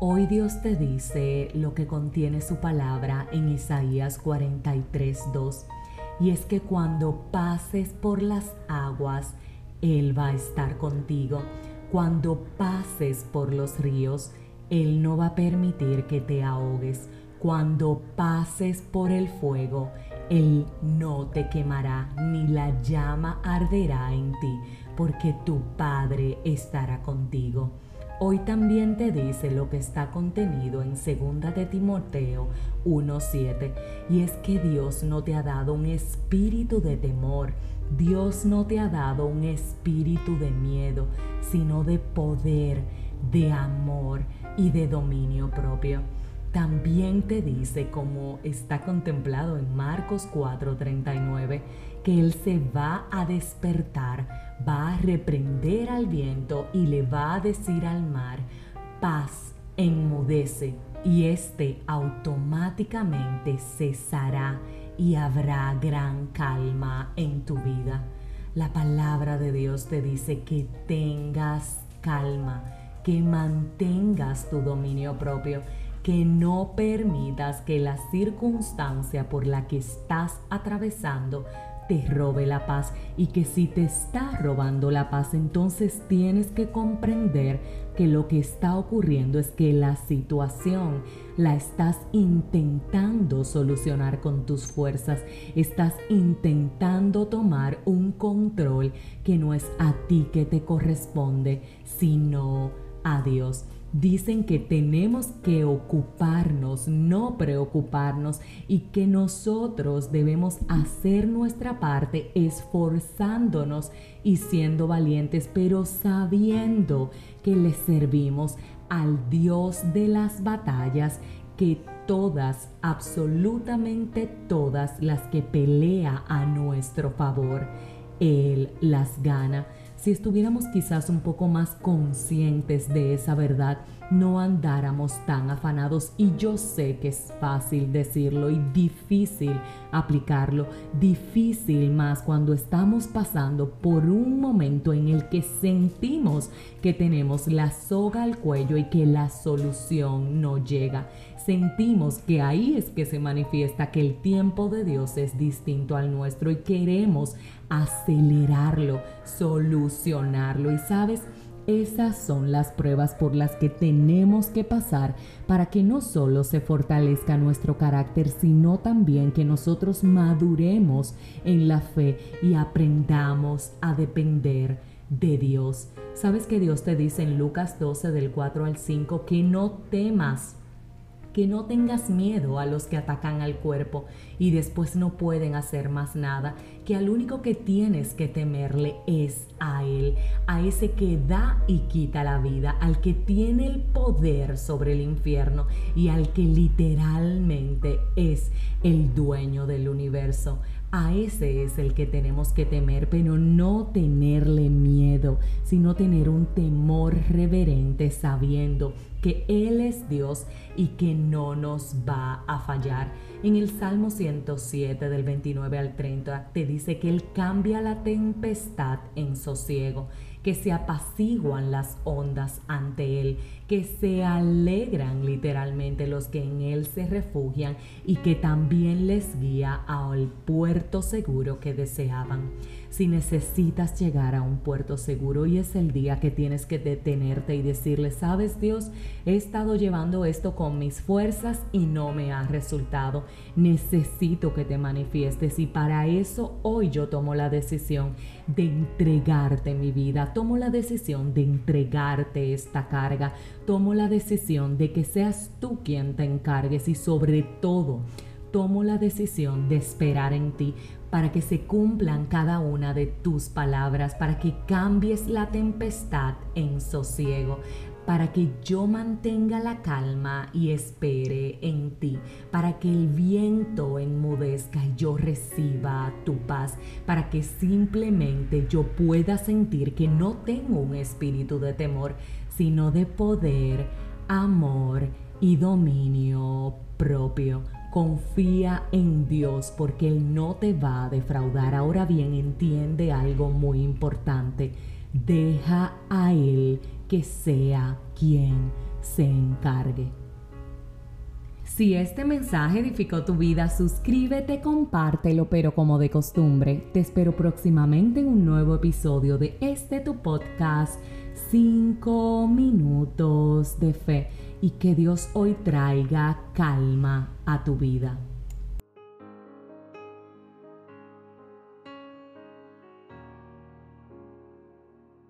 Hoy Dios te dice lo que contiene su palabra en Isaías 43:2 y es que cuando pases por las aguas, Él va a estar contigo. Cuando pases por los ríos, Él no va a permitir que te ahogues. Cuando pases por el fuego, Él no te quemará, ni la llama arderá en ti, porque tu Padre estará contigo. Hoy también te dice lo que está contenido en 2 de Timoteo 1:7 y es que Dios no te ha dado un espíritu de temor, Dios no te ha dado un espíritu de miedo, sino de poder, de amor y de dominio propio. También te dice, como está contemplado en Marcos 4:39, que Él se va a despertar, va a reprender al viento y le va a decir al mar, paz, enmudece, y éste automáticamente cesará y habrá gran calma en tu vida. La palabra de Dios te dice que tengas calma, que mantengas tu dominio propio que no permitas que la circunstancia por la que estás atravesando te robe la paz y que si te está robando la paz entonces tienes que comprender que lo que está ocurriendo es que la situación la estás intentando solucionar con tus fuerzas, estás intentando tomar un control que no es a ti que te corresponde, sino a Dios. Dicen que tenemos que ocuparnos, no preocuparnos, y que nosotros debemos hacer nuestra parte esforzándonos y siendo valientes, pero sabiendo que le servimos al Dios de las batallas, que todas, absolutamente todas las que pelea a nuestro favor, Él las gana. Si estuviéramos quizás un poco más conscientes de esa verdad, no andáramos tan afanados y yo sé que es fácil decirlo y difícil aplicarlo, difícil más cuando estamos pasando por un momento en el que sentimos que tenemos la soga al cuello y que la solución no llega. Sentimos que ahí es que se manifiesta que el tiempo de Dios es distinto al nuestro y queremos acelerarlo, solucionarlo y sabes, esas son las pruebas por las que tenemos que pasar para que no solo se fortalezca nuestro carácter, sino también que nosotros maduremos en la fe y aprendamos a depender de Dios. ¿Sabes que Dios te dice en Lucas 12 del 4 al 5 que no temas? Que no tengas miedo a los que atacan al cuerpo y después no pueden hacer más nada, que al único que tienes que temerle es a Él, a ese que da y quita la vida, al que tiene el poder sobre el infierno y al que literalmente es el dueño del universo. A ese es el que tenemos que temer, pero no tenerle miedo, sino tener un temor reverente sabiendo que Él es Dios y que no nos va a fallar. En el Salmo 107 del 29 al 30 te dice que Él cambia la tempestad en sosiego, que se apaciguan las ondas ante Él, que se alegran literalmente los que en Él se refugian y que también les guía al puerto seguro que deseaban si necesitas llegar a un puerto seguro y es el día que tienes que detenerte y decirle, sabes Dios, he estado llevando esto con mis fuerzas y no me ha resultado. Necesito que te manifiestes y para eso hoy yo tomo la decisión de entregarte mi vida, tomo la decisión de entregarte esta carga, tomo la decisión de que seas tú quien te encargues y sobre todo, tomo la decisión de esperar en ti para que se cumplan cada una de tus palabras, para que cambies la tempestad en sosiego, para que yo mantenga la calma y espere en ti, para que el viento enmudezca yo reciba tu paz, para que simplemente yo pueda sentir que no tengo un espíritu de temor, sino de poder, amor y dominio propio. Confía en Dios porque Él no te va a defraudar. Ahora bien, entiende algo muy importante. Deja a Él que sea quien se encargue. Si este mensaje edificó tu vida, suscríbete, compártelo, pero como de costumbre, te espero próximamente en un nuevo episodio de este tu podcast 5 minutos de fe y que Dios hoy traiga calma a tu vida.